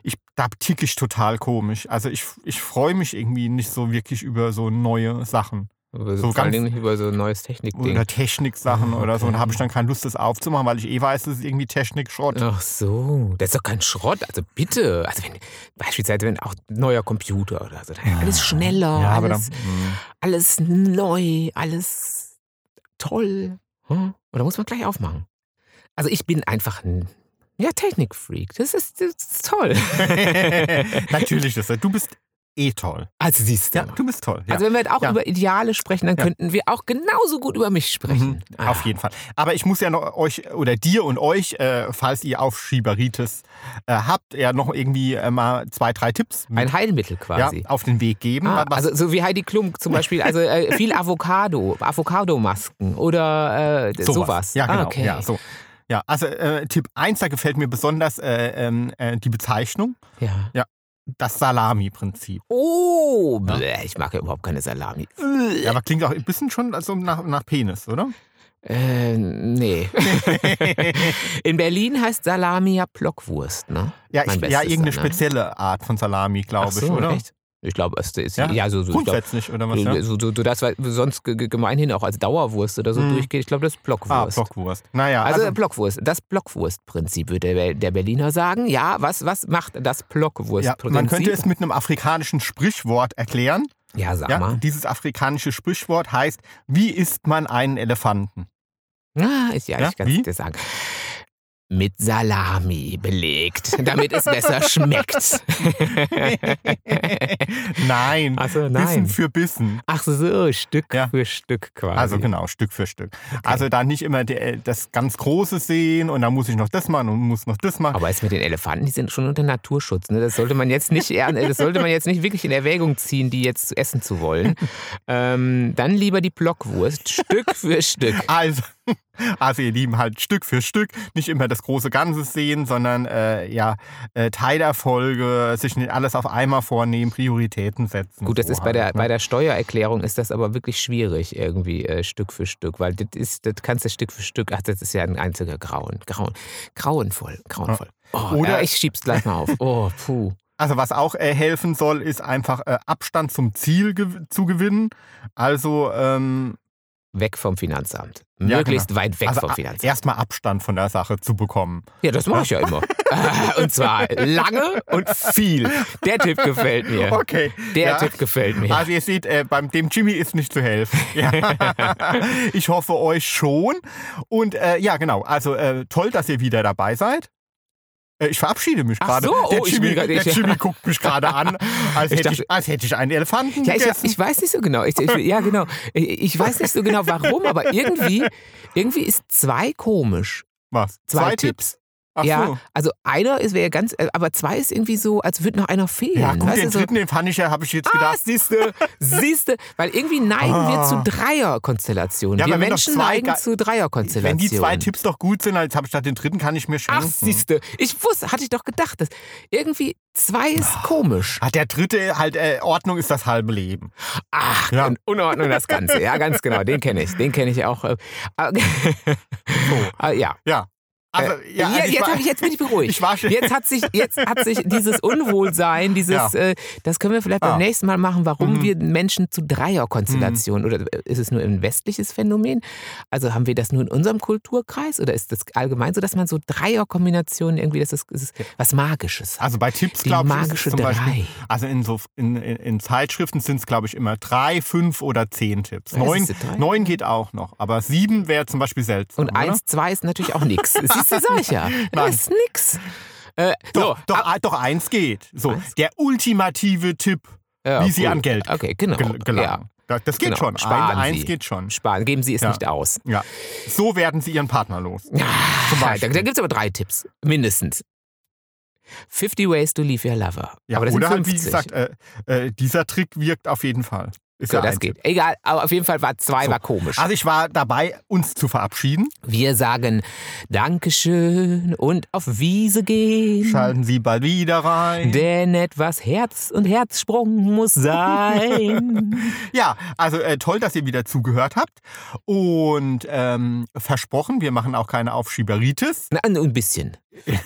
ich, da ticke ich total komisch. Also ich, ich freue mich irgendwie nicht so wirklich über so neue Sachen. Über, So vor Dingen nicht über so ein neues Technikding. Oder Techniksachen Ah, oder so. Und da okay. habe ich dann keine Lust, das aufzumachen, weil ich eh weiß, das ist irgendwie Technik-Schrott. Ach so, das ist doch kein Schrott. Also bitte. Also wenn beispielsweise wenn auch ein neuer Computer oder so, dann alles schneller, Ja, aber dann, alles, mh. alles neu, alles toll. Hm? Und da muss man gleich aufmachen. Also ich bin einfach ein ja, Technikfreak. Das ist, das ist toll. [laughs] Natürlich, das, du bist eh toll. Also siehst du. Ja, du bist toll. Ja. Also wenn wir jetzt auch Ja. über Ideale sprechen, dann Ja. könnten wir auch genauso gut über mich sprechen. Mhm, Auf jeden Fall. Aber ich muss ja noch euch oder dir und euch, äh, falls ihr Aufschieberitis äh, habt, ja noch irgendwie äh, mal zwei, drei Tipps mit, Ein Heilmittel ja, quasi. auf den Weg geben. Ah, also so wie Heidi Klum zum [laughs] Beispiel, also äh, viel Avocado, Avocado-Masken oder äh, sowas. Ja, genau. Ah, okay. ja, so. ja, also äh, Tipp 1, da gefällt mir besonders äh, ähm, äh, die Bezeichnung, ja. Das Salami-Prinzip. Oh, bläh, ich mag ja überhaupt keine Salami. Ja, aber klingt auch ein bisschen schon also nach, nach Penis, oder? Äh, nee. [laughs] In Berlin heißt Salami ja Blockwurst, ne? Ja, ich, ja irgendeine dann, ne? spezielle Art von Salami, glaube so, ich, oder? echt? Ich glaube, es ist ja, Ja? so, so ich glaub, Grundsätzlich, oder was? Ja? so, so, so das, was sonst ge- ge- gemeinhin auch als Dauerwurst oder so Mhm. durchgeht. Ich glaube, das ist Ah, Blockwurst. Blockwurst. Naja, Also, also, Blockwurst, das Blockwurstprinzip würde der, Berliner sagen. Ja, was, was macht das ja, Blockwurstprinzip? man könnte es mit einem afrikanischen Sprichwort erklären. ja, sag Ja, mal. dieses afrikanische Sprichwort heißt, wie isst man einen Elefanten? Ah, ist ja, Ja, ich kann es dir sagen. Mit Salami belegt, damit es besser schmeckt. [laughs] nein, Ach so, Bissen nein. für Bissen. Ach so, Stück Ja. für Stück quasi. Also genau, Stück für Stück. Also da nicht immer der, das ganz Große sehen und dann muss ich noch das machen und muss noch das machen. Aber jetzt mit den Elefanten, die sind schon unter Naturschutz. Ne? Das sollte man jetzt nicht, das sollte man jetzt nicht wirklich in Erwägung ziehen, die jetzt essen zu wollen. [laughs] ähm, dann lieber die Blockwurst, Stück für Stück. Also, [laughs] Also ihr Lieben, halt Stück für Stück, nicht immer das große Ganze sehen, sondern äh, ja, äh, Teilerfolge, sich nicht alles auf einmal vornehmen, Prioritäten setzen. Gut, das so ist bei der, halt, ne? bei der Steuererklärung ist das aber wirklich schwierig irgendwie äh, Stück für Stück, weil das ist, das kannst du Stück für Stück, ach, das ist ja ein einziger Grauen, Grauen, grauenvoll, grauenvoll. Oh, Oder- ich schieb's gleich mal auf. [laughs] Oh, puh. Also was auch äh, helfen soll, ist einfach äh, Abstand zum Ziel gew- zu gewinnen. Also ähm, Weg vom Finanzamt. Ja, Möglichst weit weg also vom Finanzamt. erstmal Abstand von der Sache zu bekommen. Ja, das mache ich ja immer. [laughs] Und zwar lange und viel. Der Tipp gefällt mir. Okay. Der ja. Tipp gefällt mir. Also ihr seht, äh, beim dem Jimmy ist nicht zu helfen. [laughs] Ja. ich hoffe euch schon. Und äh, ja, genau. Also äh, toll, dass ihr wieder dabei seid. Äh, Ich verabschiede mich gerade. so, der oh, ich Jimmy, grad- der ich- Jimmy guckt mich gerade an, [laughs] als Ich hätte, dachte- ich, als hätte ich einen Elefanten Ja, ich, ich weiß nicht so genau. Ich, ja, genau. Ich, ich weiß nicht so genau warum, aber irgendwie, irgendwie ist zwei komisch. Was? Zwei, Tipps. Ach ja, so. also einer ist wäre ganz, äh, aber zwei ist irgendwie so, als würde noch einer fehlen. Ja, gut, weißt den so, dritten, den fand ich ja, habe ich jetzt Ah, gedacht. siehste, siehste, weil irgendwie neigen wir Ah. zu Dreierkonstellationen. Ja, wir Menschen zwei neigen zu Dreierkonstellationen. Wenn die zwei Tipps doch gut sind, jetzt habe ich gedacht, den dritten kann ich mir schenken. Ach, siehste, ich wusste, hatte ich doch gedacht, dass irgendwie zwei ist komisch. Ah, der dritte, halt, äh, Ordnung ist das halbe Leben. Ach, Ja. und Unordnung das Ganze. Ja, ganz genau, den kenne ich. Den kenne ich auch. äh, [laughs] ah, ah, ja. Ja. Also, Äh, ja, also jetzt, war- ich, jetzt bin ich beruhigt. Ich war schon- jetzt, hat sich, jetzt hat sich [laughs] dieses Unwohlsein, dieses, Ja. äh, das können wir vielleicht Ah. beim nächsten Mal machen, warum Mhm. wir Menschen zu Dreierkonstellationen, oder ist es nur ein westliches Phänomen? Also haben wir das nur in unserem Kulturkreis oder ist das allgemein so, dass man so Dreierkombinationen irgendwie, das ist, das ist was Magisches. Also bei Tipps, glaube ich, magische zum Beispiel, Drei. also in, so, in, in, in Zeitschriften sind es, glaube ich, immer drei, fünf oder zehn Tipps. Ja, Neun, neun geht auch noch, aber sieben wäre zum Beispiel seltsam. Und oder? eins, zwei ist natürlich auch nix. [laughs] Du, sag ich ja. Das [laughs] ist nix. Äh, Doch, so, doch, ab- ah, doch, eins geht. So, Eins? der ultimative Tipp, ja, wie Sie cool. an Geld Okay, genau. gel gelangen. Das, das geht Genau. schon. Sparen Ein, eins Sie. geht schon. Sparen, geben Sie es Ja. nicht aus. Ja. So werden Sie Ihren Partner los. Ah, da Beispiel. da gibt es aber drei Tipps, mindestens. 50 Ways to leave your lover. Ja, aber das oder sind halt, 50. wie gesagt, äh, äh, dieser Trick wirkt auf jeden Fall. So, das ein geht. Egal, aber auf jeden Fall war zwei So. war komisch. Also ich war dabei, uns zu verabschieden. Wir sagen Dankeschön und auf Wiese gehen. Schalten Sie bald wieder rein. Denn etwas Herz und Herzsprung muss sein. [laughs] Ja, also äh, toll, dass ihr wieder zugehört habt. Und ähm, versprochen, wir machen auch keine Aufschieberitis. Na, ein bisschen.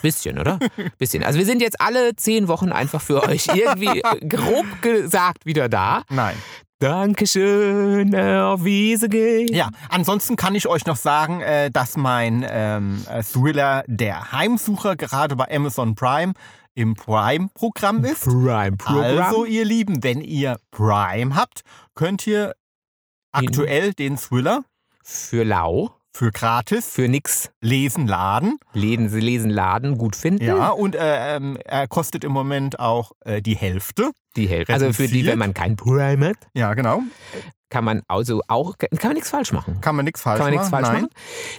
Bisschen, oder? [laughs] Bisschen. Also wir sind jetzt alle zehn Wochen einfach für euch irgendwie äh, grob gesagt wieder da. Nein. Dankeschön, äh, auf Wiese gehen. Ja, ansonsten kann ich euch noch sagen, äh, dass mein ähm, äh, Thriller Der Heimsucher gerade bei Amazon Prime im Prime-Programm ist. Prime-Programm. Also, ihr Lieben, wenn ihr Prime habt, könnt ihr aktuell den Thriller für lau, für gratis für nix. lesen, laden. Lesen, lesen, laden, gut finden. Ja, und äh, ähm, er kostet im Moment auch äh, die Hälfte. Die Hälfte. Also für die, wenn man kein Prime hat, Ja, genau. Kann man also auch, kann man nichts falsch machen. Kann man nichts falsch Kann man nichts machen. falsch Nein.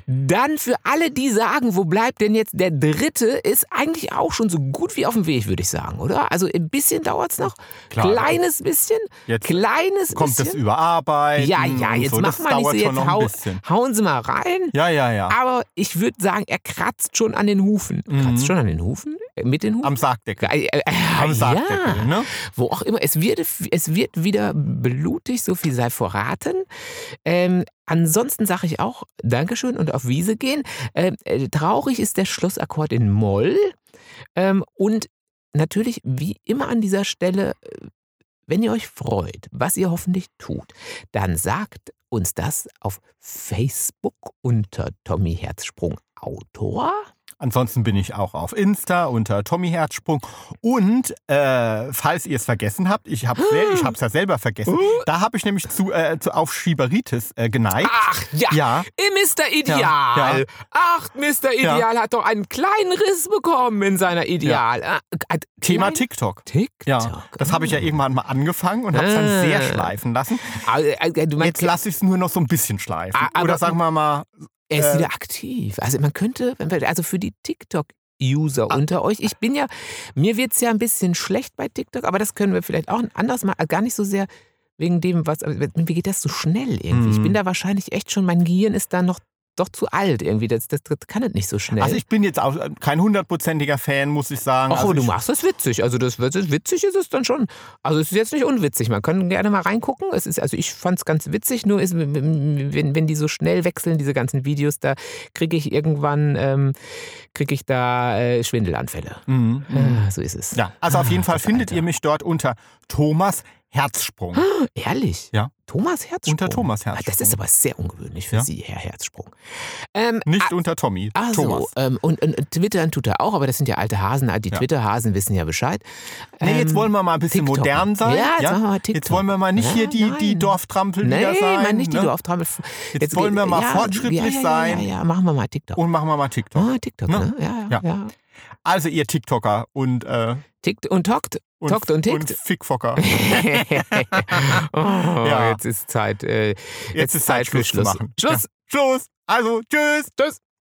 machen. Dann für alle, die sagen, wo bleibt denn jetzt der dritte, ist eigentlich auch schon so gut wie auf dem Weg, würde ich sagen, oder? Also ein bisschen dauert es noch. Klar. Kleines bisschen. Jetzt kleines kommt das bisschen. Überarbeiten. ja, ja, jetzt so. machen das wir nicht so, jetzt hau, hauen Sie mal rein. Ja, ja, ja. Aber ich würde sagen, er kratzt schon an den Hufen. Mhm. Kratzt schon an den Hufen? Äh, Mit den Hufen? Am Sargdeckel. Äh, äh, Am ja, Sargdeckel, ne? wo auch immer. Es wird, es wird wieder blutig, so viel sei verraten. Ähm, ansonsten sage ich auch Dankeschön und auf Wiese gehen. Ähm, äh, traurig ist der Schlussakkord in Moll. Ähm, und natürlich, wie immer an dieser Stelle, äh, wenn ihr euch freut, was ihr hoffentlich tut, dann sagt uns das auf Facebook unter Tommy Herzsprung Autor. Ansonsten bin ich auch auf Insta unter Tommy Herzsprung. Und äh, falls ihr es vergessen habt, ich habe es ich hab's ja selber vergessen, da habe ich nämlich zu, äh, zu Aufschieberitis äh, geneigt. Ach ja, Ja, Mr. Ideal. Ja, ja. Ach, Mr. Ideal hat doch einen kleinen Riss bekommen in seiner Ideal. Äh, äh, Thema TikTok. TikTok. Ja, das habe ich ja irgendwann mal angefangen und habe es dann Ah. sehr schleifen lassen. Ah, du meinst, Jetzt lasse ich es nur noch so ein bisschen schleifen. Ah, aber- Oder sagen wir mal, er ist äh, wieder aktiv. Also man könnte, wenn wir- also für die TikTok-User Ah. unter euch, ich bin ja, mir wird es ja ein bisschen schlecht bei TikTok, aber das können wir vielleicht auch anders mal, gar nicht so sehr wegen dem, was, mir geht das so schnell irgendwie. Ich Mhm. bin da wahrscheinlich echt schon, mein Gehirn ist da noch doch zu alt irgendwie. Das, das, das kann es nicht so schnell. Also ich bin jetzt auch kein hundertprozentiger Fan, muss ich sagen. Ach, also du machst das witzig. Also das wird witzig ist es dann schon. Also es ist jetzt nicht unwitzig. Man kann gerne mal reingucken. Es ist also ich fand es ganz witzig. Nur ist wenn, wenn die so schnell wechseln diese ganzen Videos, da kriege ich irgendwann ähm, kriege ich da äh, Schwindelanfälle. Mhm. Ah, so ist es. Ja, also auf Ah, jeden Fall findet Alter. ihr mich dort unter Thomas Herzsprung. [gasps] Ehrlich? Ja. Thomas Herzsprung. Unter Thomas Ah, Das Herzsprung. ist aber sehr ungewöhnlich für Ja. Sie, Herr Herzsprung. Ähm, Nicht unter Tommy. Ach Thomas. so, ähm, und, und, und Twittern tut er auch, aber das sind ja alte Hasen. Die Ja. Twitter-Hasen wissen ja Bescheid. Nee, jetzt Ähm, wollen wir mal ein bisschen TikTok. modern sein. Ja, jetzt machen wir mal TikTok. Jetzt wollen wir mal nicht Ja, hier die, die nein. Dorftrampel Nee, wieder sein. mal nicht die ne? Dorftrampel. Jetzt wollen wir mal fortschrittlich ja, ja, ja, sein. Ja, ja, machen wir mal TikTok. Und machen wir mal TikTok. Ah, TikTok, Ne? ne? Ja, ja. Ja. ja. Also ihr TikToker und, äh, Tickt und tockt. und, Tockt und und tickt. Fickfocker. [laughs] oh, [laughs] Ja. Jetzt ist Zeit. Äh, Jetzt ist Zeit, Schluss zu Schluss. machen. Schluss. Ja. Schluss. Also, tschüss. Tschüss.